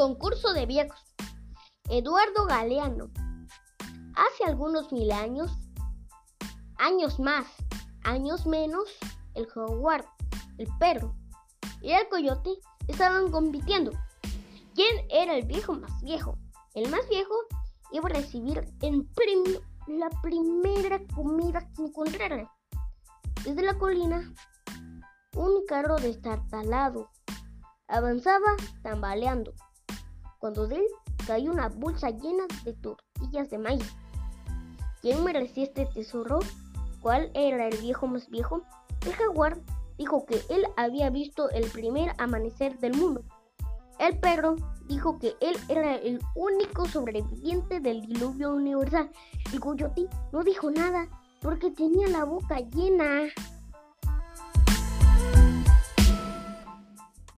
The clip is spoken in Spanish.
Concurso de viejos. Eduardo Galeano. Hace algunos mil años, años más, años menos, el jaguar, el perro y el coyote estaban compitiendo. ¿Quién era el viejo más viejo? El más viejo iba a recibir en premio la primera comida que encontrara. Desde la colina, un carro destartalado avanzaba tambaleando cuando de él cayó una bolsa llena de tortillas de maíz. ¿Quién merecía este tesoro? ¿Cuál era el viejo más viejo? El jaguar dijo que él había visto el primer amanecer del mundo. El perro dijo que él era el único sobreviviente del diluvio universal. El coyote no dijo nada porque tenía la boca llena.